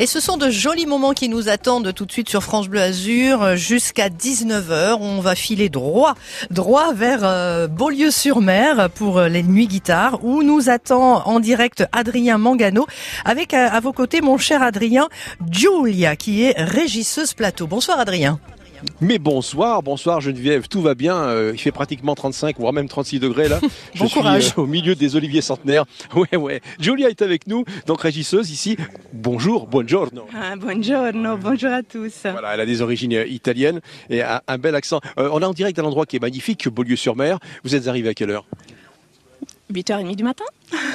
Et ce sont de jolis moments qui nous attendent tout de suite sur France Bleu Azur jusqu'à 19h. On va filer droit, droit vers euh, Beaulieu-sur-Mer pour euh, les nuits guitare où nous attend en direct Adrien Mangano avec euh, à vos côtés mon cher Adrien Giulia qui est régisseuse plateau. Bonsoir Adrien. Mais bonsoir, bonsoir Geneviève, tout va bien. Euh, il fait pratiquement 35, voire même 36 degrés là. Je Bon suis courage. euh, au milieu des oliviers centenaires. Ouais, ouais. Julia est avec nous, donc régisseuse ici. Bonjour, buongiorno. Ah, buongiorno, bonjour à tous. Voilà, elle a des origines euh, italiennes et un, un bel accent. Euh, on est en direct d'un endroit qui est magnifique, Beaulieu-sur-Mer. Vous êtes arrivé à quelle heure? 8h30 du matin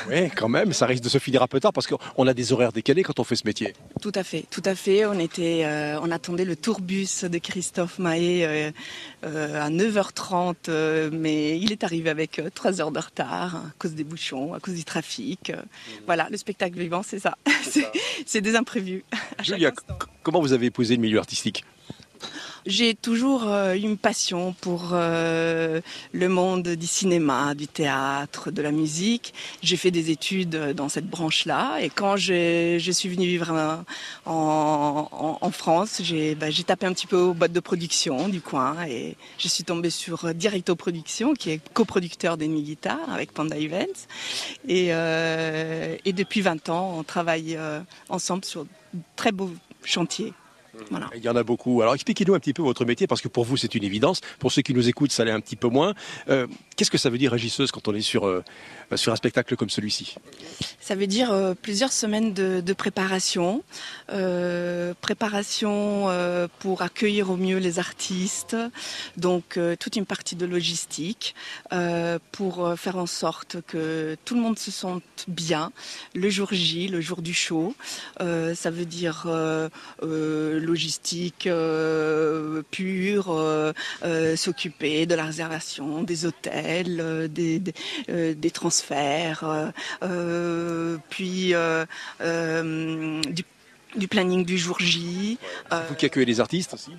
Oui, quand même, ça risque de se finir un peu tard parce qu'on a des horaires décalés quand on fait ce métier. Tout à fait, tout à fait. On était, euh, on attendait le tourbus de Christophe Mahé euh, euh, à 9h30, euh, mais il est arrivé avec euh, 3 heures de retard à cause des bouchons, à cause du trafic. Euh, Voilà, le spectacle vivant, c'est ça. C'est- des imprévus. à Julia, comment vous avez épousé le milieu artistique? J'ai toujours eu une passion pour euh, le monde du cinéma, du théâtre, de la musique. J'ai fait des études euh, dans cette branche-là et quand je suis venue vivre en, France, j'ai bah, j'ai tapé un petit peu aux boîtes de production du coin et je suis tombée sur euh, Directo Production qui est coproducteur des Nuits Guitare avec Panda Events. Et, depuis 20 ans, on travaille ensemble sur de très beaux chantiers. Voilà. Il y en a beaucoup. Alors expliquez-nous un petit peu votre métier, parce que pour vous c'est une évidence. Pour ceux qui nous écoutent, ça l'est un petit peu moins. Euh, Qu'est-ce que ça veut dire régisseuse quand on est sur, euh, sur un spectacle comme celui-ci? Ça veut dire euh, plusieurs semaines de, de préparation, préparation pour accueillir au mieux les artistes, donc toute une partie de logistique pour faire en sorte que tout le monde se sente bien le jour J, le jour du show. Ça veut dire logistique euh, pure, euh, euh, s'occuper de la réservation des hôtels, des, transferts, puis du, du planning du jour J. Euh, Vous qui accueillez les artistes aussi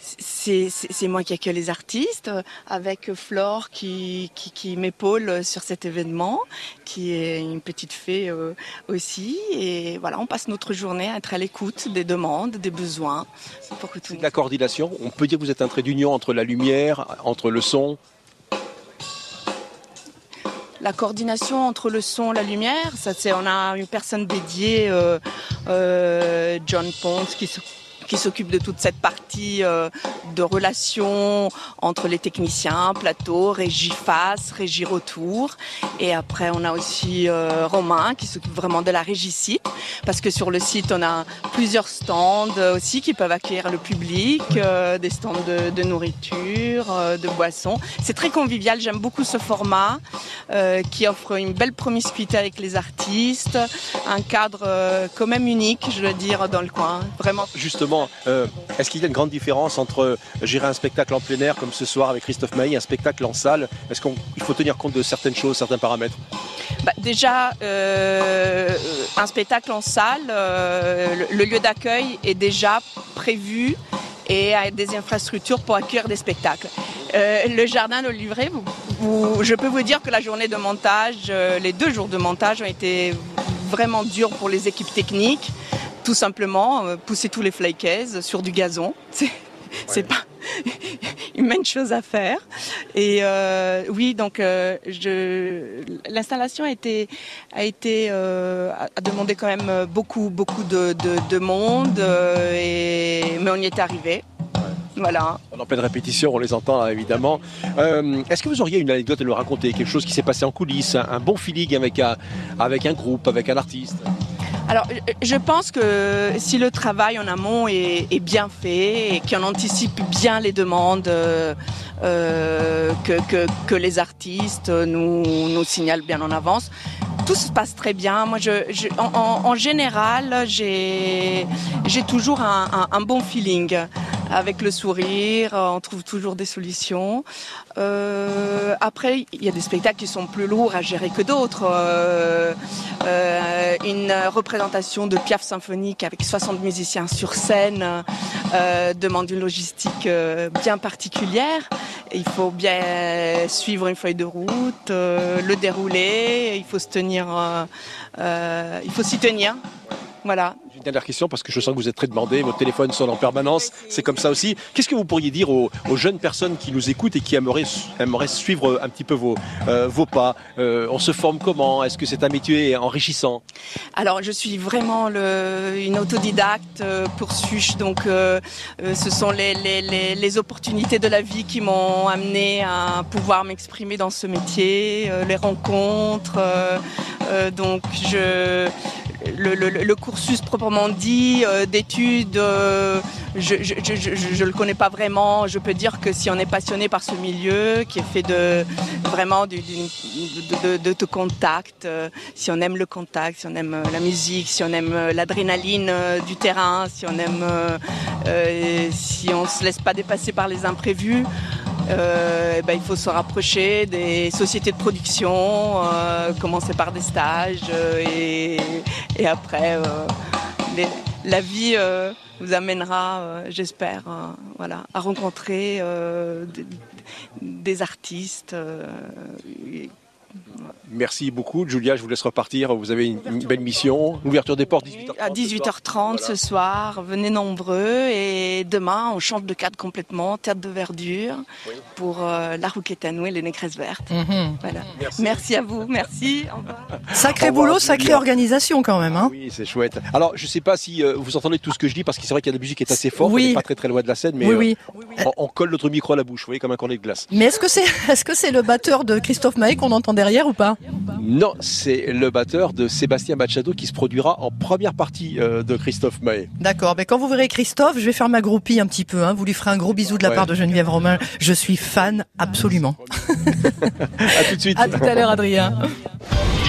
c'est c'est- c'est moi qui accueille les artistes, avec Flore qui, qui, qui m'épaule sur cet événement, qui est une petite fée euh, aussi. Et voilà, on passe notre journée à être à l'écoute des demandes, des besoins, pour que tout de la coordination. On peut dire que vous êtes un trait d'union entre la lumière, entre le son. La coordination entre le son et la lumière, ça c'est on a une personne dédiée, euh, euh, John Ponce, qui se- qui s'occupe de toute cette partie euh, de relations entre les techniciens, plateau, régie face, régie retour. Et après, on a aussi euh, Romain qui s'occupe vraiment de la régie site, parce que sur le site, on a plusieurs stands aussi qui peuvent accueillir le public, euh, des stands de, de nourriture, euh, de boissons. C'est très convivial, j'aime beaucoup ce format euh, qui offre une belle promiscuité avec les artistes, un cadre euh, quand même unique, je veux dire, dans le coin. Vraiment. Justement, euh, est-ce qu'il y a une grande différence entre gérer un spectacle en plein air comme ce soir avec Christophe Mailly et un spectacle en salle? Est-ce qu'il faut tenir compte de certaines choses, certains paramètres? Bah, déjà, euh, un spectacle en salle, euh, le, lieu d'accueil est déjà prévu et a des infrastructures pour accueillir des spectacles. Le jardin de livret, je peux vous dire que la journée de montage, les deux jours de montage ont été vraiment durs pour les équipes techniques. Tout simplement, euh, pousser tous les flakes sur du gazon. C'est pas une main chose à faire. Et euh, oui, donc euh, je, l'installation a été a été euh, a a demandé quand même beaucoup beaucoup de, de, de monde, et, mais on y est arrivé. Voilà. On est en pleine répétition, on les entend là, évidemment. Est-ce que vous auriez une anecdote à nous raconter Quelque chose qui s'est passé en coulisses, un, un bon feeling avec un, avec un groupe, avec un artiste? Alors, je- pense que si le travail en amont est, bien fait et qu'on anticipe bien les demandes euh, euh, que, les artistes nous, signalent bien en avance, tout se passe très bien. Moi, je, en, général, j'ai toujours un bon feeling. Avec le sourire, on trouve toujours des solutions. Euh, après, il y a des spectacles qui sont plus lourds à gérer que d'autres. Euh, euh, une représentation de Piaf symphonique avec 60 musiciens sur scène euh, demande une logistique euh, bien particulière. Il faut bien suivre une feuille de route, euh, le dérouler, il faut se tenir, euh, euh, il faut s'y tenir. Voilà. Dernière question, parce que je sens que vous êtes très demandé, votre téléphone sonne en permanence, c'est comme ça aussi. Qu'est-ce que vous pourriez dire aux, jeunes personnes qui nous écoutent et qui aimeraient, suivre un petit peu vos, euh, vos pas euh, On se forme comment? Est-ce que c'est un métier enrichissant? Alors, je suis vraiment une autodidacte euh, pour Suche, donc ce sont les, les, les, opportunités de la vie qui m'ont amené à pouvoir m'exprimer dans ce métier, les rencontres. donc, je le, cursus proprement dit euh, d'études, euh, je ne le connais pas vraiment. Je peux dire que si on est passionné par ce milieu, qui est fait de vraiment de, de, contact, euh, si on aime le contact, si on aime la musique, si on aime l'adrénaline du terrain, si on aime, si on se laisse pas dépasser par les imprévus, euh, eh ben, il faut se rapprocher des sociétés de production, euh, commencer par des stages euh, et, après la vie vous amènera, j'espère, voilà, à rencontrer des, artistes. Merci beaucoup. Julia, je vous laisse repartir. Vous avez une, belle mission. L'ouverture des portes, 18h30. À 18h30 ce soir. Venez nombreux. Et demain, on change de cadre complètement. Théâtre de verdure pour euh, la Rouquette à et les Nécresses vertes. Mhm. Voilà. Merci. à vous. Merci. Sacré boulot, sacrée organisation quand même. Hein. oui, c'est chouette. Alors, je ne sais pas si euh, vous entendez tout ce que je dis parce que c'est vrai qu'il y a de la musique qui est assez forte. Oui. On n'est pas très très loin de la scène, mais oui, euh, on, colle notre micro à la bouche, vous voyez, comme un cornet de glace. Mais est-ce que c'est est-ce que c'est le batteur de Christophe Maé qu'on entend derrière ou pas? Non, c'est le batteur de Sébastien Machado qui se produira en première partie euh, de Christophe Maé. D'accord, mais quand vous verrez Christophe, je vais faire ma groupie un petit peu. Hein. Vous lui ferez un gros bisou de la part de Geneviève Romain. Je suis fan absolument. à tout de suite. À tout à l'heure, Adrien.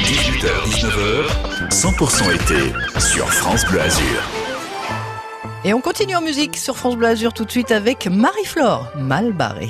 18h, 19h, 100% été sur France Bleu Azur. Et on continue en musique sur France Bleu Azur tout de suite avec Marie-Flore Malbarré.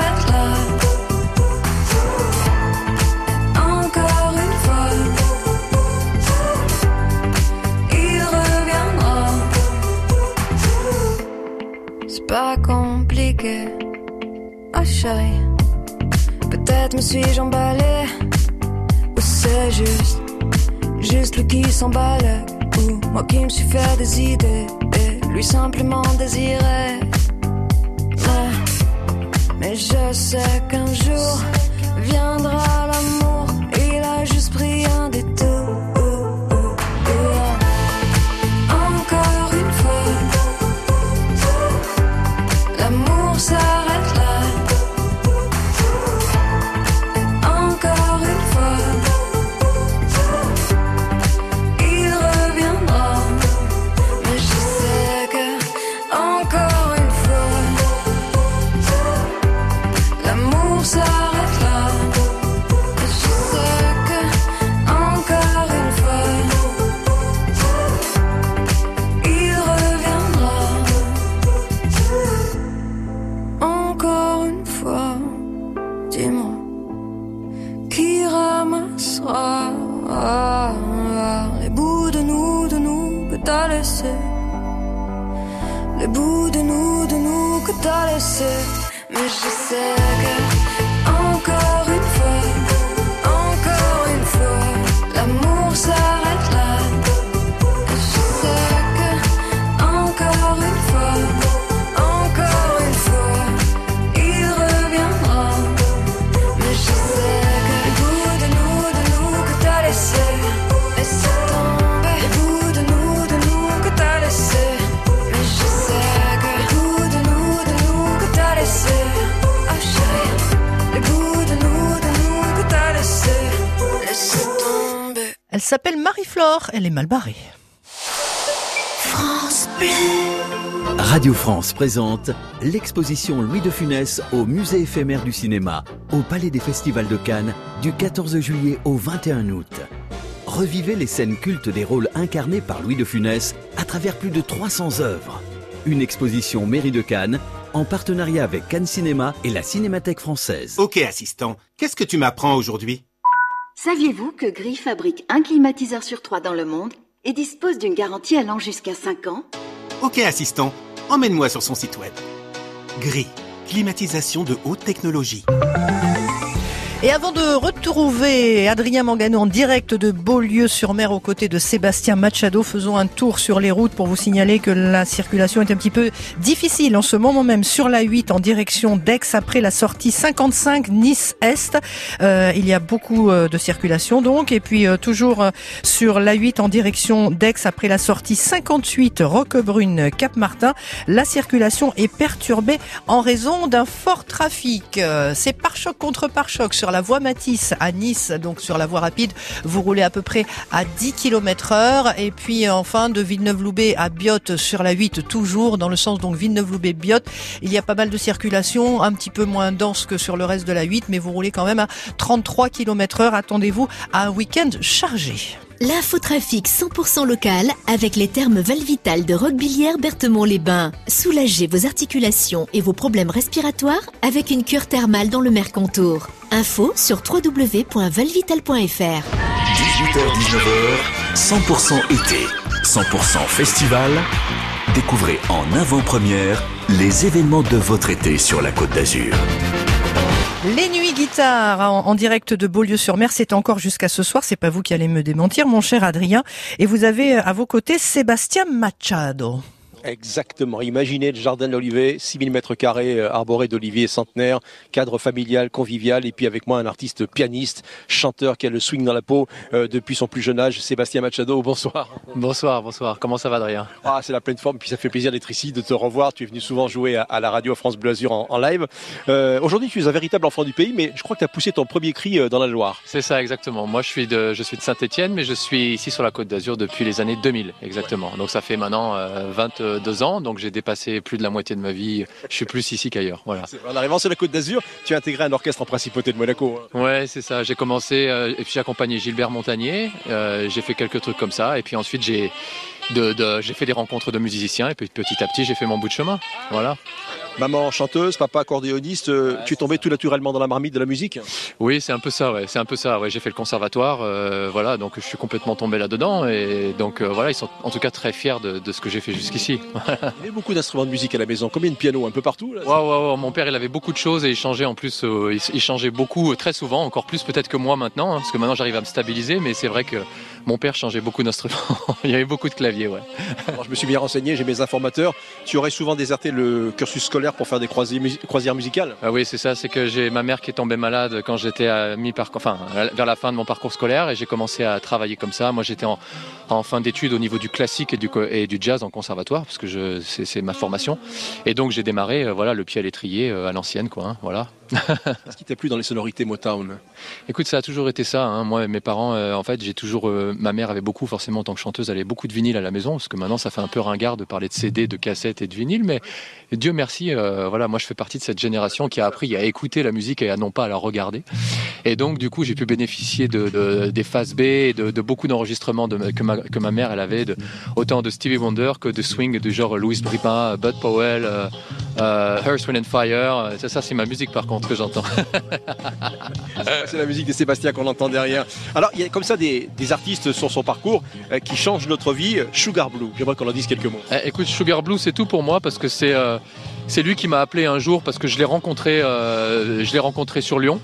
pas compliqué. Oh chérie, peut-être me suis-je emballé. Ou c'est juste, juste lui qui s'emballe. Ou moi qui me suis fait des idées. Et lui simplement désiré. mais je sais qu'un jour viendra l'amour. Le bout de nous, de nous que t'as laissé Mais je sais que s'appelle Marie-Flore, elle est mal barrée. France Radio France présente l'exposition Louis de Funès au musée éphémère du cinéma, au Palais des Festivals de Cannes, du 14 juillet au 21 août. revivez les scènes cultes des rôles incarnés par Louis de Funès à travers plus de 300 œuvres. Une exposition Mairie de Cannes en partenariat avec Cannes Cinéma et la Cinémathèque française. Ok assistant, qu'est-ce que tu m'apprends aujourd'hui? Saviez-vous que Gris fabrique un climatiseur sur trois dans le monde et dispose d'une garantie allant jusqu'à 5 ans? Ok assistant, emmène-moi sur son site web. Gris, climatisation de haute technologie. Et avant de retrouver Adrien Mangano en direct de Beaulieu-sur-Mer aux côtés de Sébastien Machado, faisons un tour sur les routes pour vous signaler que la circulation est un petit peu difficile en ce moment même sur la 8 en direction d'Aix après la sortie 55 Nice-Est. Euh, il y a beaucoup euh, de circulation donc et puis euh, toujours sur la 8 en direction d'Aix après la sortie 58 Roquebrune Cap-Martin, la circulation est perturbée en raison d'un fort trafic. C'est pare-choc contre pare-choc sur la voie Matisse à Nice, donc sur la voie rapide, vous roulez à peu près à 10 km heure. Et puis enfin de Villeneuve-Loubet à Biot sur la 8, toujours dans le sens donc Villeneuve-Loubet-Biot. Il y a pas mal de circulation, un petit peu moins dense que sur le reste de la 8, mais vous roulez quand même à 33 km heure. Attendez-vous à un week-end chargé. L'infotrafic 100% local avec les termes Valvital de Roquebillière Berthemont-les-Bains. Soulagez vos articulations et vos problèmes respiratoires avec une cure thermale dans le Mercantour. Info sur www.valvital.fr. 18h-19h, 100% été, 100% festival. Découvrez en avant-première les événements de votre été sur la Côte d'Azur. Les nuits guitare en, en direct de Beaulieu-sur-Mer, c'est encore jusqu'à ce soir. C'est pas vous qui allez me démentir, mon cher Adrien. Et vous avez à vos côtés Sébastien Machado. Exactement. Imaginez le jardin de l'Olivet, 6000 mètres carrés euh, arboré d'oliviers centenaires, cadre familial, convivial, et puis avec moi un artiste pianiste, chanteur qui a le swing dans la peau euh, depuis son plus jeune âge, Sébastien Machado. Bonsoir. Bonsoir, bonsoir. Comment ça va, Adrien? Ah, c'est la pleine forme. Puis ça fait plaisir d'être ici, de te revoir. Tu es venu souvent jouer à, à la radio France Bleu Azur en, en live. Euh, Aujourd'hui, tu es un véritable enfant du pays, mais je crois que tu as poussé ton premier cri dans la Loire. C'est ça, exactement. Moi, je suis de, je suis de Saint-Etienne, mais je suis ici sur la Côte d'Azur depuis les années 2000, exactement. Donc ça fait maintenant euh, 22 ans. Donc j'ai dépassé plus de la moitié de ma vie. Je suis plus ici qu'ailleurs. Voilà. En arrivant sur la Côte d'Azur, tu as intégré un orchestre en principauté de Monaco. hein. Ouais, c'est ça. J'ai commencé euh, et puis j'ai accompagné Gilbert Montagnier. Euh, j'ai fait quelques trucs comme ça et puis ensuite j'ai de, de- j'ai fait des rencontres de musiciens et puis petit à petit j'ai fait mon bout de chemin. Voilà. Maman chanteuse, papa accordéoniste, euh, tu es tombé tout naturellement dans la marmite de la musique Oui, c'est un peu ça, ouais. C'est un peu ça, ouais. J'ai fait le conservatoire, euh, voilà, donc je suis complètement tombé là-dedans et donc euh, voilà, ils sont en tout cas très fiers de, de ce que j'ai fait jusqu'ici. Il y avait beaucoup d'instruments de musique à la maison. Combien de pianos Un peu partout là. Mon père, il avait beaucoup de choses et il changeait en plus, il, changeait beaucoup, très souvent, encore plus peut-être que moi maintenant, hein, parce que maintenant j'arrive à me stabiliser, mais c'est vrai que mon père changeait beaucoup d'instruments. il y avait beaucoup de claviers, ouais. Alors, je me suis bien renseigné, j'ai mes informateurs. Tu aurais souvent déserté le cursus scolaire pour faire des croisières, mus- croisières musicales? Ah oui, c'est ça, c'est que j'ai ma mère qui est tombée malade quand j'étais à mi enfin, vers la fin de mon parcours scolaire et j'ai commencé à travailler comme ça. Moi, j'étais en, en fin d'études au niveau du classique et du, co- et du jazz en conservatoire parce que c'est ma formation. Et donc, j'ai démarré, euh, voilà, le pied à l'étrier euh, à l'ancienne, quoi. hein, voilà. Qu'est-ce qui t'a plu dans les sonorités Motown? Écoute, ça a toujours été ça. hein. Moi, mes parents, euh, en fait, j'ai toujours. euh, ma mère avait beaucoup, forcément, en tant que chanteuse, elle avait beaucoup de vinyle à la maison, parce que maintenant, ça fait un peu ringard de parler de CD, de cassettes et de vinyle. Mais Dieu merci, euh, voilà, moi, je fais partie de cette génération qui a appris à écouter la musique et à non pas à la regarder. Et donc, du coup, j'ai pu bénéficier de, de- des phases B, et de, de beaucoup d'enregistrements de- que, ma, que ma mère, elle avait, de, autant de Stevie Wonder que de swing du genre Louis Bripa, Bud Powell, euh, euh, Earth, Wind and Fire. Ça, ça c'est ma musique, par contre, que j'entends. C'est la musique de Sébastien qu'on entend derrière. Alors, il y a comme ça des, des artistes sur son parcours euh, qui changent notre vie. Sugar Blue, j'aimerais qu'on en dise quelques mots. Eh, écoute, Sugar Blue, c'est tout pour moi parce que c'est euh, c'est lui qui m'a appelé un jour parce que je l'ai rencontré, euh, sur Lyon.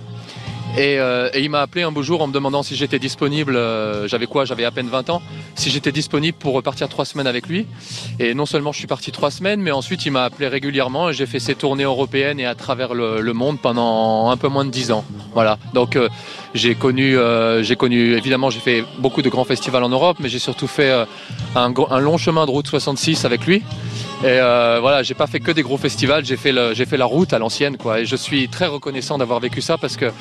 Et, euh, et il m'a appelé un beau jour en me demandant si j'étais disponible. euh, j'avais quoi J'avais à peine 20 ans. Si j'étais disponible pour repartir trois semaines avec lui. Et non seulement je suis parti trois semaines, mais ensuite il m'a appelé régulièrement et j'ai fait ses tournées européennes et à travers le, monde pendant un peu moins de 10 ans. Voilà. Donc j'ai connu, j'ai connu. Évidemment, j'ai fait beaucoup de grands festivals en Europe, mais j'ai surtout fait un long chemin de route 66 avec lui. Et euh, voilà, j'ai pas fait que des gros festivals, j'ai fait, j'ai fait la route à l'ancienne, quoi. Et je suis très reconnaissant d'avoir vécu ça parce que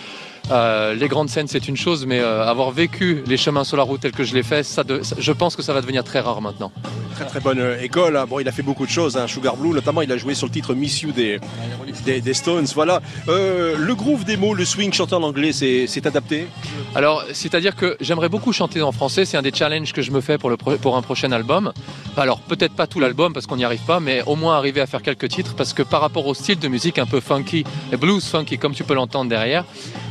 Euh, les grandes scènes, c'est une chose, mais euh, avoir vécu les chemins sur la route tels que je l'ai fait, ça, de- ça- je pense que ça va devenir très rare maintenant. Très très bonne euh, école. hein. Bon, il a fait beaucoup de choses. Hein. Sugar Blue, notamment, il a joué sur le titre Miss You des, des, des Stones. Voilà. Euh, le groove des mots, le swing chanté en anglais, c'est adapté? Alors, c'est-à-dire que j'aimerais beaucoup chanter en français. C'est un des challenges que je me fais pour, le pro- pour un prochain album. Alors, peut-être pas tout l'album parce qu'on n'y arrive pas, mais au moins arriver à faire quelques titres parce que par rapport au style de musique un peu funky, et blues funky, comme tu peux l'entendre derrière,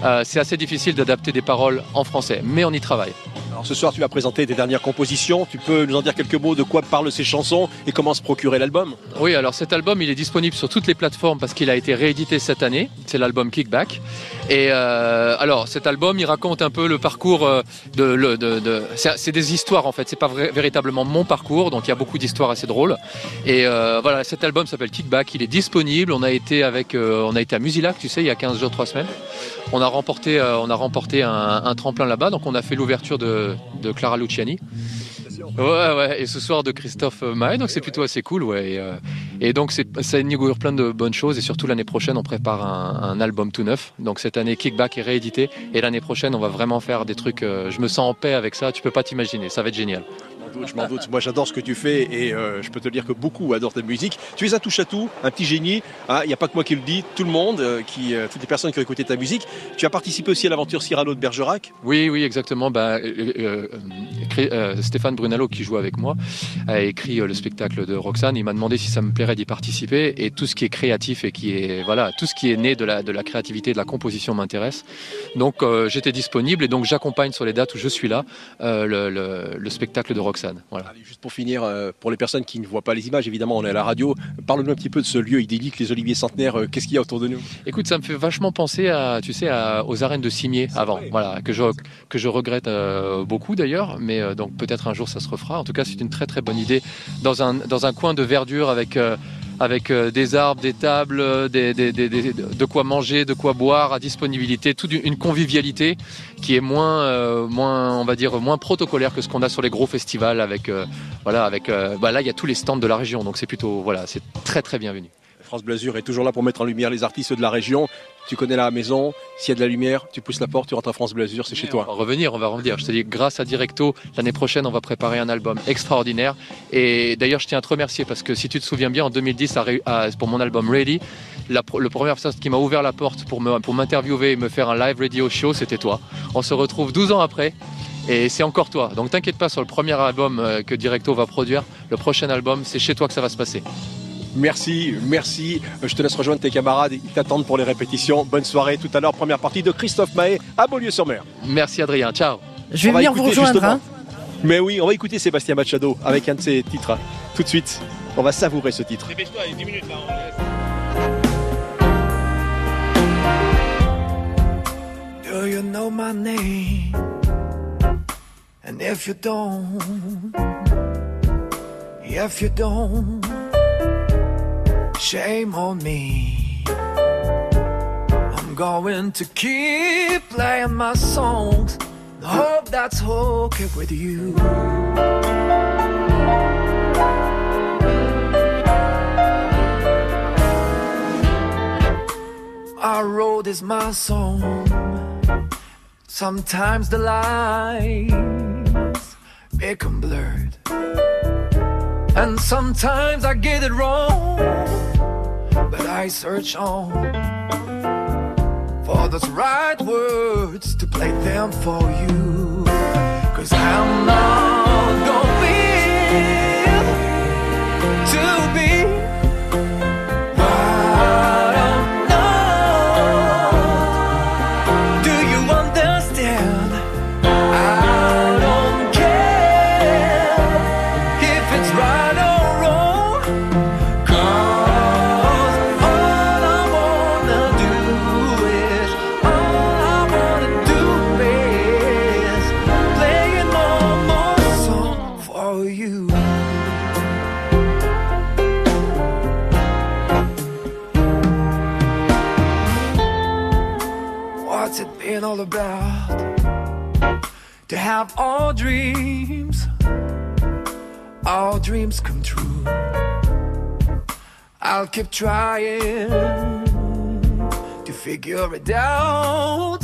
euh, c'est assez difficile d'adapter des paroles en français. Mais on y travaille. Alors ce soir, tu vas présenter tes dernières compositions. Tu peux nous en dire quelques mots de quoi parlent ces chansons et comment se procurer l'album Oui, alors cet album, il est disponible sur toutes les plateformes parce qu'il a été réédité cette année. C'est l'album Kickback. Et euh, alors, cet album, il raconte un peu le parcours euh, de. c'est des histoires en fait. C'est pas véritablement mon parcours, donc il y a beaucoup d'histoires assez drôles. Et euh, voilà, cet album s'appelle Kickback. Il est disponible. On a été avec, on a été à Musilac, tu sais, il y a 15 jours, 3 semaines. On a remporté, on a remporté un, tremplin là-bas. Donc on a fait l'ouverture de Clara Luciani. Ouais, ouais, et ce soir de Christophe Maé, donc c'est plutôt assez cool, ouais. Et, euh, et donc ça inaugure plein de bonnes choses, et surtout l'année prochaine, on prépare un, un album tout neuf. Donc cette année, Kickback est réédité, et l'année prochaine, on va vraiment faire des trucs. euh, je me sens en paix avec ça, tu peux pas t'imaginer, ça va être génial. Je m'en doute. Moi, j'adore ce que tu fais et euh, je peux te dire que beaucoup adorent ta musique. Tu es un touche à tout, un petit génie. hein. Il n'y a pas que moi qui le dis, tout le monde, euh, euh, toutes les personnes qui ont écouté ta musique. Tu as participé aussi à l'aventure Cyrano de Bergerac? Oui, oui, exactement. Bah, Stéphane Brunello, qui joue avec moi, a écrit le spectacle de Roxane. Il m'a demandé si ça me plairait d'y participer. Et tout ce qui est créatif et qui est voilà, tout ce qui est né de la créativité, de la composition m'intéresse. Donc j'étais disponible et donc j'accompagne sur les dates où je suis là le spectacle de Roxane. Voilà. Allez, juste pour finir, euh, pour les personnes qui ne voient pas les images, évidemment, on est à la radio. Parle-nous un petit peu de ce lieu idyllique, les Oliviers Centenaires. Euh, Qu'est-ce qu'il y a autour de nous? Écoute, ça me fait vachement penser à, tu sais, à- aux arènes de Cimier avant, vrai. voilà, que je que je regrette euh, beaucoup d'ailleurs, mais donc peut-être un jour ça se refera. En tout cas, c'est une très très bonne idée dans un dans un coin de verdure avec avec euh, des arbres, des tables, euh, de quoi manger, de quoi boire à disponibilité, toute une- convivialité qui est moins, euh, moins, on va dire, moins protocolaire que ce qu'on a sur les gros festivals avec, voilà, avec, euh, bah là il y a tous les stands de la région, donc c'est plutôt, voilà, c'est très très bienvenu. France Blasure est toujours là pour mettre en lumière les artistes de la région. Tu connais la maison, s'il y a de la lumière, tu pousses la porte, tu rentres à France Blasure, c'est chez On toi. va revenir, on va revenir. Je te dis, grâce à Directo, l'année prochaine, on va préparer un album extraordinaire. Et d'ailleurs, je tiens à te remercier parce que si tu te souviens bien, en 2010, à Ré- à- pour mon album Ready, la, le première personne qui m'a ouvert la porte pour m'interviewer et me faire un live radio show, c'était toi. On se retrouve 12 ans après. Et c'est encore toi. Donc t'inquiète pas sur le premier album euh, que Directo va produire. Le prochain album, c'est chez toi que ça va se passer. Merci, merci. Je te laisse rejoindre tes camarades, ils t'attendent pour les répétitions. Bonne soirée tout à l'heure, première partie de Christophe Mahé à Beaulieu-sur-Mer. Merci Adrien. Ciao. Je vais venir vous rejoindre. hein. Mais oui, on va écouter Sébastien Machado avec un de ses titres. Tout de suite, on va savourer ce titre. Do you know my name? And if you don't, if you don't, shame on me. I'm going to keep playing my songs. Hope that's okay with you. Our road is my song. Sometimes the lines become blurred. And sometimes I get it wrong. But I search on for those right words to play them for you. Cause I'm not all about? To have all dreams, all dreams come true. I'll keep trying to figure it out.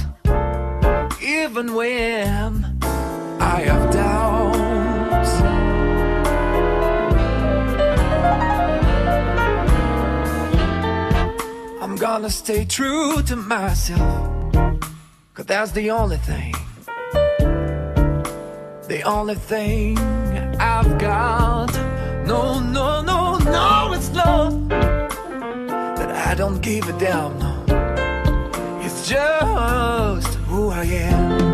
even when I have doubts. I'm gonna stay true to myself, cause that's the only thing, the only thing I've got. No, no, no, no, it's love that I don't give a damn. No, it's just who I am.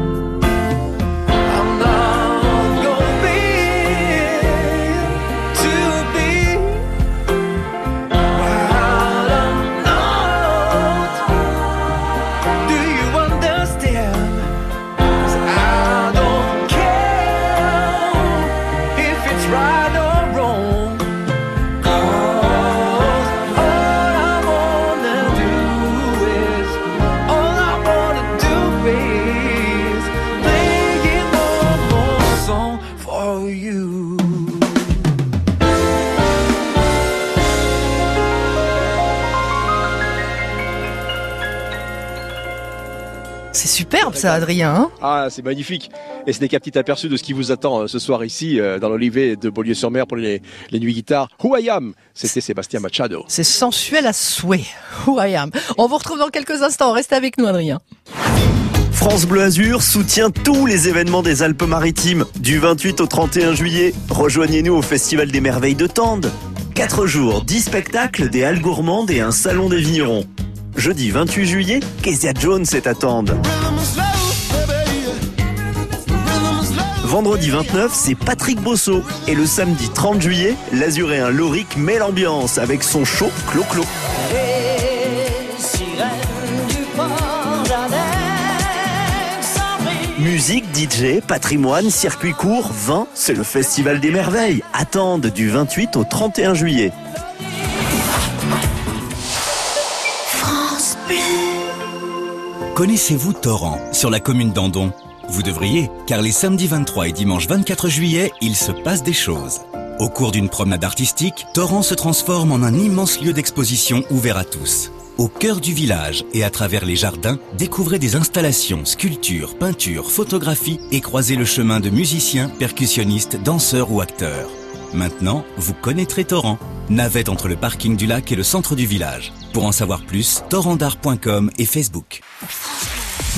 Ça, Adrien. hein Ah, c'est magnifique. Et ce n'est qu'un petit aperçu de ce qui vous attend euh, ce soir ici, euh, dans l'Olivet de Beaulieu-sur-Mer pour les, les nuits guitares. Who I Am, c'était Sébastien Machado. C'est sensuel à souhait. Who I am. On vous retrouve dans quelques instants. Restez avec nous, Adrien. France Bleu Azur soutient tous les événements des Alpes-Maritimes. Du 28 au 31 juillet, rejoignez-nous au Festival des Merveilles de Tende. 4 jours, 10 spectacles, des halles gourmandes et un salon des vignerons. Jeudi 28 juillet, Kezia Jones est à Tende. Vendredi 29, c'est Patrick Bosso. Et le samedi 30 juillet, l'Azuréen Loric met l'ambiance avec son show Clo-Clo. Musique, DJ, patrimoine, circuit court, vin, c'est le Festival des Merveilles. Attende du 28 au 31 juillet. Connaissez-vous Torrent, sur la commune d'Andon? Vous devriez, car les samedis 23 et dimanche 24 juillet, il se passe des choses. Au cours d'une promenade artistique, Torrent se transforme en un immense lieu d'exposition ouvert à tous. Au cœur du village et à travers les jardins, découvrez des installations, sculptures, peintures, photographies et croisez le chemin de musiciens, percussionnistes, danseurs ou acteurs. Maintenant, vous connaîtrez Torrent, navette entre le parking du lac et le centre du village. Pour en savoir plus, torrentdart.com et Facebook.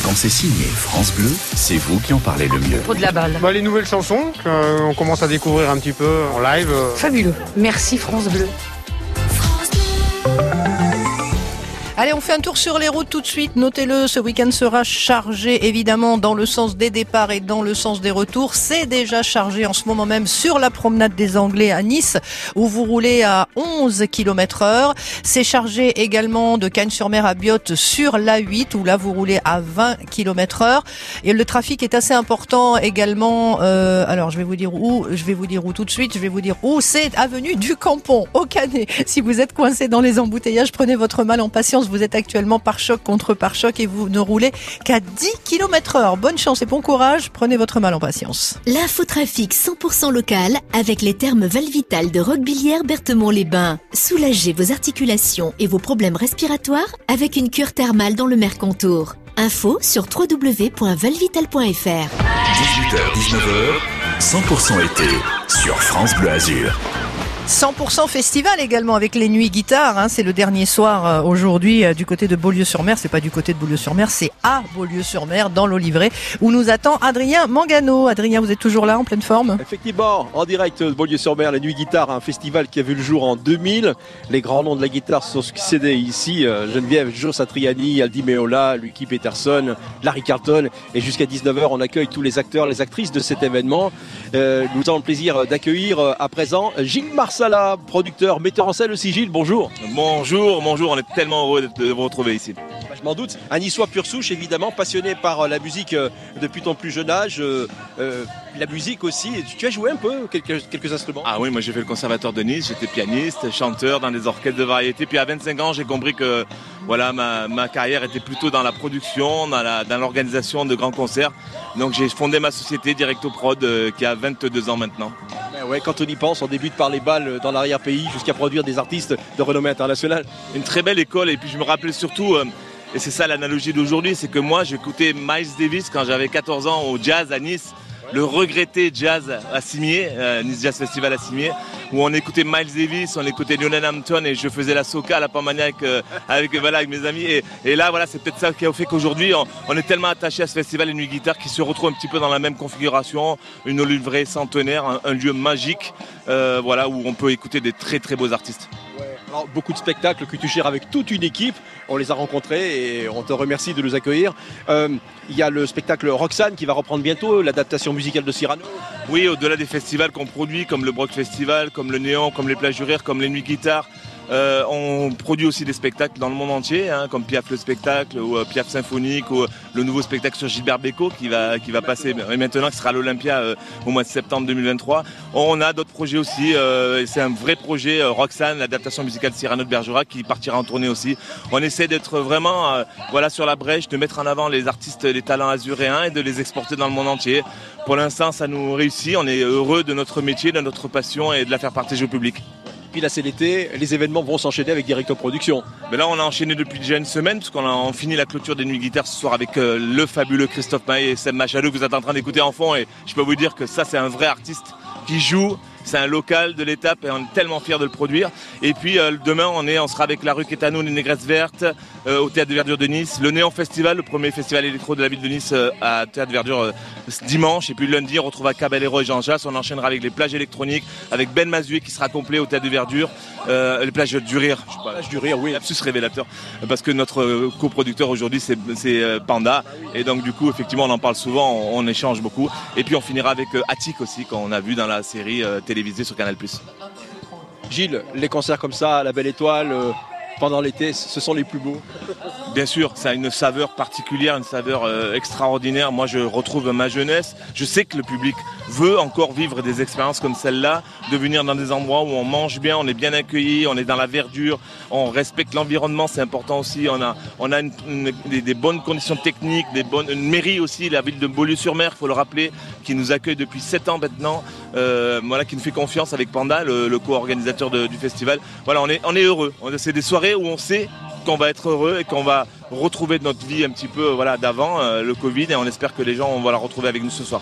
Quand c'est signé France Bleu, c'est vous qui en parlez le mieux. Trop de la balle. Bah, les nouvelles chansons qu'on commence à découvrir un petit peu en live. euh. Fabuleux. Merci France Bleu. Allez, on fait un tour sur les routes tout de suite. Notez-le, ce week-end sera chargé évidemment dans le sens des départs et dans le sens des retours. C'est déjà chargé en ce moment même sur la promenade des Anglais à Nice où vous roulez à 11 km heure. C'est chargé également de Cagnes-sur-Mer à Biote sur l'A8 où là vous roulez à 20 km heure. Et le trafic est assez important également. euh, alors je vais vous dire où, je vais vous dire où tout de suite. Je vais vous dire où. C'est avenue du Campon au Canet. Si vous êtes coincé dans les embouteillages, prenez votre mal en patience. Vous êtes actuellement par choc contre par choc et vous ne roulez qu'à 10 km heure. Bonne chance et bon courage. Prenez votre mal en patience. L'infotrafic 100% local avec les termes Valvital de Roquebillière Berthemont-les-Bains. Soulagez vos articulations et vos problèmes respiratoires avec une cure thermale dans le Mercantour. Info sur www.valvital.fr. 18h-19h, 100% été sur France Bleu Azur. 100% festival également avec les nuits guitare. hein. c'est le dernier soir euh, aujourd'hui euh, du côté de Beaulieu-sur-Mer. C'est pas du côté de Beaulieu-sur-Mer, c'est à Beaulieu-sur-Mer dans l'Olivret où nous attend Adrien Mangano. Adrien, vous êtes toujours là en pleine forme? Effectivement, en direct de Beaulieu-sur-Mer, les Nuits Guitare, un festival qui a vu le jour en 2000. Les grands noms de la guitare sont succédés ici. euh, Geneviève Joe Satriani, Aldi Meola, Lucky Peterson, Larry Carlton. Et jusqu'à 19h, on accueille tous les acteurs, les actrices de cet événement. Nous avons le plaisir d'accueillir à présent Gilles Producteur, metteur en scène aussi. Gilles, bonjour. Bonjour, bonjour, on est tellement heureux de vous retrouver ici. Je m'en doute. Un niçois pur souche, évidemment, passionné par euh, la musique euh, depuis ton plus jeune âge. euh, la musique aussi. Tu, as joué un peu quelques, quelques instruments Ah oui, moi j'ai fait le conservatoire de Nice, j'étais pianiste, chanteur dans des orchestres de variété. Puis à 25 ans, j'ai compris que voilà, ma, ma carrière était plutôt dans la production, dans l'organisation de grands concerts. Donc j'ai fondé ma société Directo Prod euh, qui a 22 ans maintenant. Ben ouais, quand on y pense, on débute par les balles dans l'arrière-pays jusqu'à produire des artistes de renommée internationale. Une très belle école et puis je me rappelais surtout euh, Et c'est ça l'analogie d'aujourd'hui, c'est que moi j'écoutais Miles Davis quand j'avais 14 ans au jazz à Nice le regretté jazz à Cimier, euh, Nice Jazz Festival à Cimier, où on écoutait Miles Davis, on écoutait Lionel Hampton et je faisais la soca à la Pamania avec, euh, avec, voilà, avec mes amis. Et, et là, voilà, c'est peut-être ça qui a fait qu'aujourd'hui, on, on est tellement attaché à ce festival Les Nuits Guitare qui se retrouve un petit peu dans la même configuration, une livrée centenaire, un, un lieu magique, euh, voilà, où on peut écouter des très très beaux artistes. Beaucoup de spectacles que tu gères avec toute une équipe. On les a rencontrés et on te remercie de nous accueillir. Euh, Il y a le spectacle Roxane qui va reprendre bientôt, l'adaptation musicale de Cyrano. Oui, au-delà des festivals qu'on produit, comme le Brock Festival, comme le Néant, comme les Plages comme les Nuits Guitare, euh, on produit aussi des spectacles dans le monde entier, hein, comme Piaf le spectacle, ou euh, Piaf symphonique, ou euh, le nouveau spectacle sur Gilbert Bécaud qui va, passer maintenant, qui sera à l'Olympia au mois de septembre 2023. On a d'autres projets aussi, c'est un vrai projet, Roxane, l'adaptation musicale de Cyrano de Bergerac, qui partira en tournée aussi. On essaie d'être vraiment voilà, sur la brèche, de mettre en avant les artistes, les talents azuréens et de les exporter dans le monde entier. Pour l'instant, ça nous réussit, on est heureux de notre métier, de notre passion et de la faire partager au public. Puis là, c'est l'été, les événements vont s'enchaîner avec Directo Production. Mais là, on a enchaîné depuis déjà une semaine, parce qu'on a on finit la clôture des Nuits Guitares ce soir avec euh, le fabuleux Christophe Maé et Seb Machado que vous êtes en train d'écouter en fond. Et je peux vous dire que ça, c'est un vrai artiste qui joue. C'est un local de l'étape et on est tellement fiers de le produire. Et puis euh, demain, on, est, on sera avec la rue Quétano, les Négresses Vertes, euh, au Théâtre de Verdure de Nice. Le Néon Festival, le premier festival électro de la ville de Nice euh, à Théâtre de Verdure dimanche. Et puis lundi, on retrouve Caballero et Jean Jass. On enchaînera avec les plages électroniques, avec Ben Mazué qui sera complet au Théâtre de Verdure. Euh, les plages du rire. Je pas, Plage du rire, oui. Lapsus révélateur. Parce que notre coproducteur aujourd'hui, c'est Panda. Et donc, du coup, effectivement, on en parle souvent, on, on échange beaucoup. Et puis, on finira avec Attic aussi, qu'on a vu dans la série euh, télévisée sur Canal+. Gilles, les concerts comme ça, la Belle Étoile, euh, pendant l'été, ce sont les plus beaux. Bien sûr, ça a une saveur particulière, une saveur euh, extraordinaire. Moi, je retrouve ma jeunesse. Je sais que le public veut encore vivre des expériences comme celle-là, de venir dans des endroits où on mange bien, on est bien accueilli, on est dans la verdure, on respecte l'environnement, c'est important aussi. On a, des, bonnes conditions techniques, des bonnes, une mairie aussi, la ville de Beaulieu-sur-Mer, il faut le rappeler, qui nous accueille depuis 7 ans maintenant, euh, voilà, qui nous fait confiance avec Panda, le, co-organisateur du festival. Voilà, on est, heureux. C'est des soirées où on sait qu'on va être heureux et qu'on va retrouver notre vie un petit peu voilà, d'avant euh, le Covid et on espère que les gens vont la retrouver avec nous ce soir.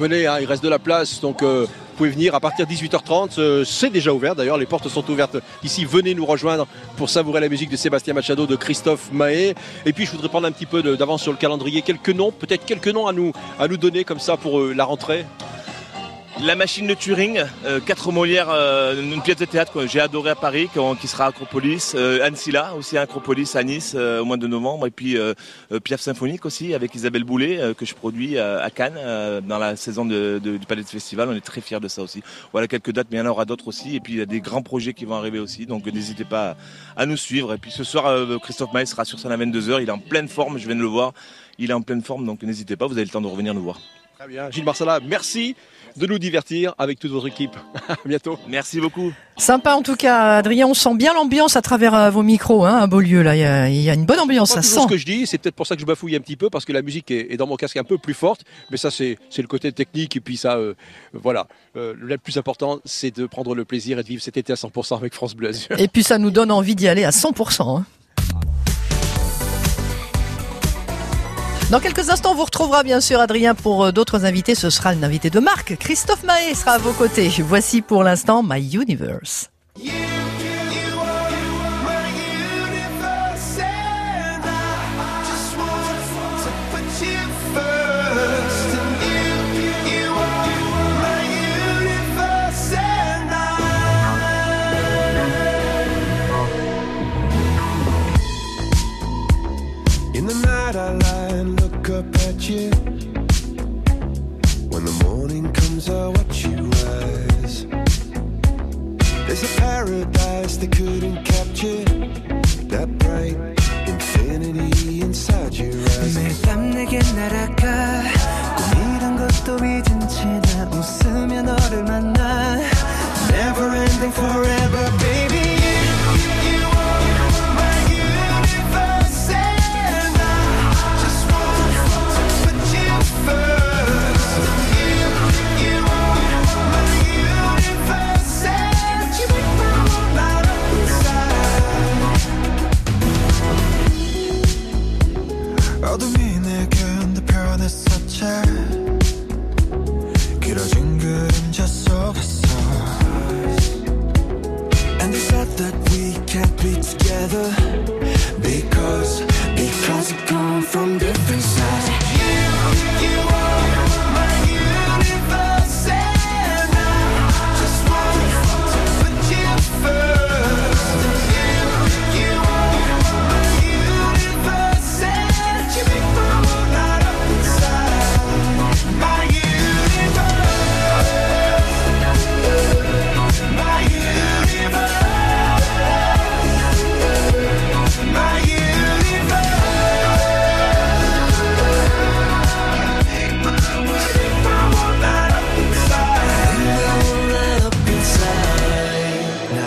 Venez, hein, il reste de la place, donc euh, vous pouvez venir à partir de 18h30. euh, c'est déjà ouvert d'ailleurs, les portes sont ouvertes ici. Venez nous rejoindre pour savourer la musique de Sébastien Machado, de Christophe Mahé. Et puis je voudrais prendre un petit peu d'avance sur le calendrier, quelques noms, peut-être quelques noms à nous, donner comme ça pour euh, la rentrée. La machine de Turing, euh, quatre Molières, euh, une pièce de théâtre que j'ai adorée à Paris, qui, sera à Acropolis. Euh, Anne aussi à Acropolis à Nice euh, au mois de novembre. Et puis euh, Piaf Symphonique aussi avec Isabelle Boulet que je produis à Cannes dans la saison du Palais de Festival. On est très fiers de ça aussi. Voilà quelques dates, mais il y en aura d'autres aussi. Et puis il y a des grands projets qui vont arriver aussi. Donc n'hésitez pas à, nous suivre. Et puis ce soir, Christophe Maé sera sur scène à 22h. Il est en pleine forme, je viens de le voir. Il est en pleine forme, donc n'hésitez pas, vous avez le temps de revenir nous voir. Très bien. Gilles Marsala, merci de nous divertir avec toute votre équipe. à bientôt. Merci beaucoup. Sympa en tout cas, Adrien. On sent bien l'ambiance à travers euh, vos micros, hein, à Beaulieu. Là, il y a, il y a une bonne ambiance, Pas ça toujours sent. ce que je dis, c'est peut-être pour ça que je bafouille un petit peu parce que la musique est, est dans mon casque un peu plus forte, mais ça c'est c'est le côté technique et puis ça, euh, voilà. Euh, le plus important, c'est de prendre le plaisir et de vivre cet été à 100% avec France Bleu Azur. Et puis ça nous donne envie d'y aller à 100%. hein. Dans quelques instants, on vous retrouvera bien sûr Adrien pour euh, d'autres invités. Ce sera une invité de marque. Christophe Mahé sera à vos côtés. Voici pour l'instant My Universe. you. When the morning comes, I watch you rise. There's a paradise they couldn't capture. That bright infinity inside your eyes. 매일 밤 내게 날아가 꿈이란 것도 잊은 채 나 웃으며 너를 만나 Never ending forever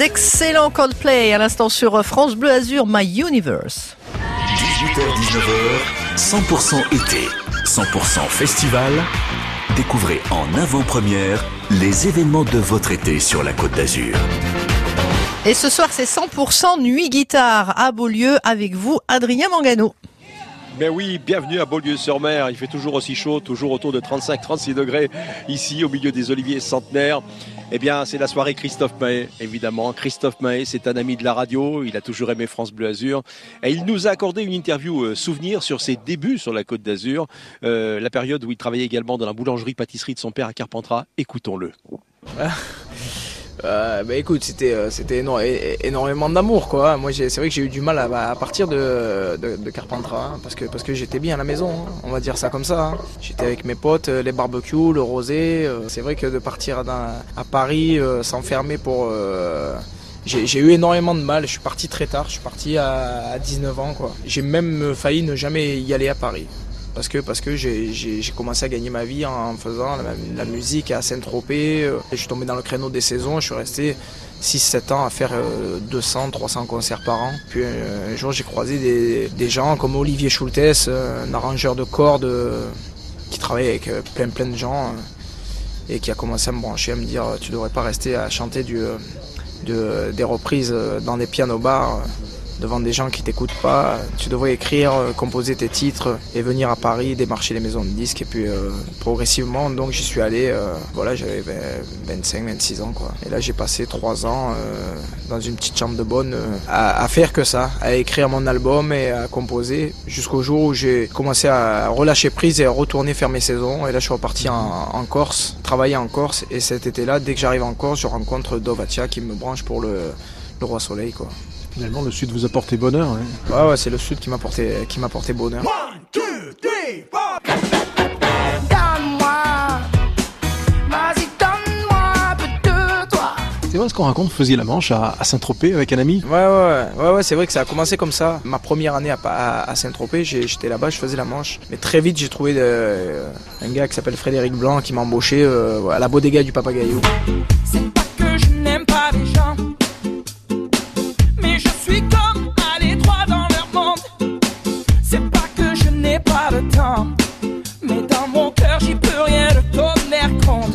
Les excellents Coldplay à l'instant sur France Bleu Azur, My Universe. 18h-19h, 100% été, 100% festival. Découvrez en avant-première les événements de votre été sur la Côte d'Azur. Et ce soir, c'est 100% nuit guitare à Beaulieu avec vous, Adrien Mangano. Ben oui, bienvenue à Beaulieu-sur-Mer. Il fait toujours aussi chaud, toujours autour de 35-36 degrés ici au milieu des oliviers centenaires. Eh bien, c'est la soirée Christophe Mahé, évidemment. Christophe Mahé, c'est un ami de la radio. Il a toujours aimé France Bleu Azur. Et il nous a accordé une interview euh, souvenir sur ses débuts sur la Côte d'Azur, euh, la période où il travaillait également dans la boulangerie-pâtisserie de son père à Carpentras. Écoutons-le. Euh, bah écoute, c'était euh, c'était énormément d'amour quoi. Moi c'est vrai que j'ai eu du mal à, bah, partir de, Carpentras hein, parce que j'étais bien à la maison, hein, on va dire ça comme ça. hein. J'étais avec mes potes, euh, les barbecues, le rosé. c'est vrai que de partir à Paris, s'enfermer pour j'ai eu énormément de mal. Je suis parti très tard. Je suis parti à, à 19 ans. J'ai même failli ne jamais y aller à Paris parce que parce que j'ai- commencé à gagner ma vie en faisant la, musique à Saint-Tropez. euh, Je suis tombé dans le créneau des saisons, je suis resté 6-7 ans à faire euh, 200, 300 concerts par an. Puis euh, un jour j'ai croisé des, des gens comme Olivier Schultes, euh, un arrangeur de cordes euh, qui travaille avec euh, plein plein de gens euh, et qui a commencé à me brancher, à me dire tu devrais pas rester à chanter du, euh, de- des reprises euh, dans des pianos bars. Devant des gens qui t'écoutent pas. Tu devrais écrire, euh, composer tes titres et venir à Paris, démarcher les maisons de disques. Et puis euh, progressivement, donc j'y suis allé. euh, voilà, j'avais 25, 26 ans quoi. Et là, j'ai passé trois ans dans une petite chambre de bonne à, faire que ça, à écrire mon album et à composer jusqu'au jour où j'ai commencé à relâcher prise et à retourner faire mes saisons. Et là, je suis reparti en, en Corse, travailler en Corse. Et cet été-là, dès que j'arrive en Corse, je rencontre Dovatia qui me branche pour le, le Roi Soleil quoi. Finalement, le Sud vous a porté bonheur. hein. Ouais, ouais, c'est le sud qui m'a porté, qui m'a porté bonheur. Donne-moi, vas-y donne-moi un peu de toi. C'est vrai ce qu'on raconte, vous faisiez la manche à, à Saint-Tropez avec un ami Ouais, ouais, ouais, ouais, c'est vrai que ça a commencé comme ça. Ma première année à, à, à Saint-Tropez, j'étais là-bas, je faisais la manche. Mais très vite, j'ai trouvé euh, un gars qui s'appelle Frédéric Blanc qui m'a embauché euh, à la bodega du Papagayo. que je n'aime pas les gens.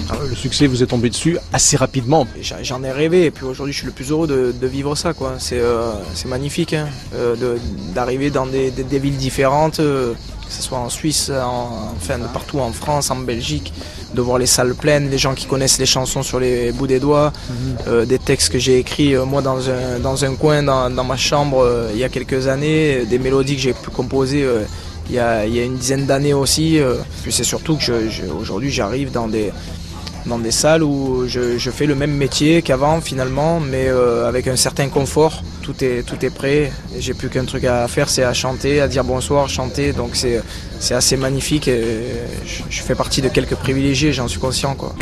Ah Le succès vous est tombé dessus assez rapidement. J'en ai rêvé. Et puis aujourd'hui je suis le plus heureux de, vivre ça euh, c'est magnifique hein, euh, d'arriver dans des villes différentes, euh, que ce soit en Suisse, en, enfin de partout en France, en Belgique, de voir les salles pleines, les gens qui connaissent les chansons sur les bouts des doigts, euh, des textes que j'ai écrits euh, moi dans un, dans un coin dans, dans ma chambre euh, il y a quelques années, des mélodies que j'ai pu composer il y, a, il y a une dizaine d'années aussi. Puis c'est surtout que je- je- aujourd'hui j'arrive dans des dans des salles où je, je fais le même métier qu'avant finalement, mais euh, avec un certain confort. Tout est, tout est prêt. Et J'ai plus qu'un truc à faire, c'est à chanter, à dire bonsoir, chanter. Donc c'est, c'est assez magnifique. Et je, je fais partie de quelques privilégiés, j'en suis conscient. Quoi.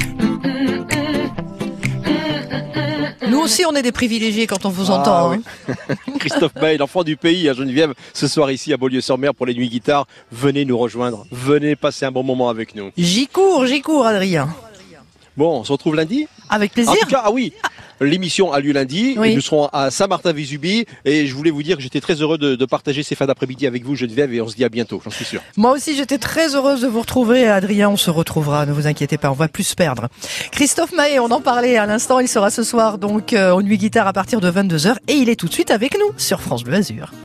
Nous aussi, on est des privilégiés quand on vous Ah, entend. oui. hein. Christophe Bay, l'enfant du pays à Geneviève, ce soir ici à Beaulieu-sur-Mer pour les nuits guitare. Venez nous rejoindre, venez passer un bon moment avec nous. J'y cours, j'y cours, Adrien. Bon, on se retrouve lundi Avec plaisir. En tout cas, ah oui, l'émission a lieu lundi. Oui. Et nous serons à Saint-Martin-Vésubie. Et je voulais vous dire que j'étais très heureux de, de partager ces fins d'après-midi avec vous, Geneviève, et on se dit à bientôt, j'en suis sûr. Moi aussi, j'étais très heureuse de vous retrouver. Adrien, on se retrouvera, ne vous inquiétez pas, on va plus se perdre. Christophe Mahé, on en parlait à l'instant, il sera ce soir donc euh, au Nuit Guitare à partir de 22h et il est tout de suite avec nous sur France Bleu Azur.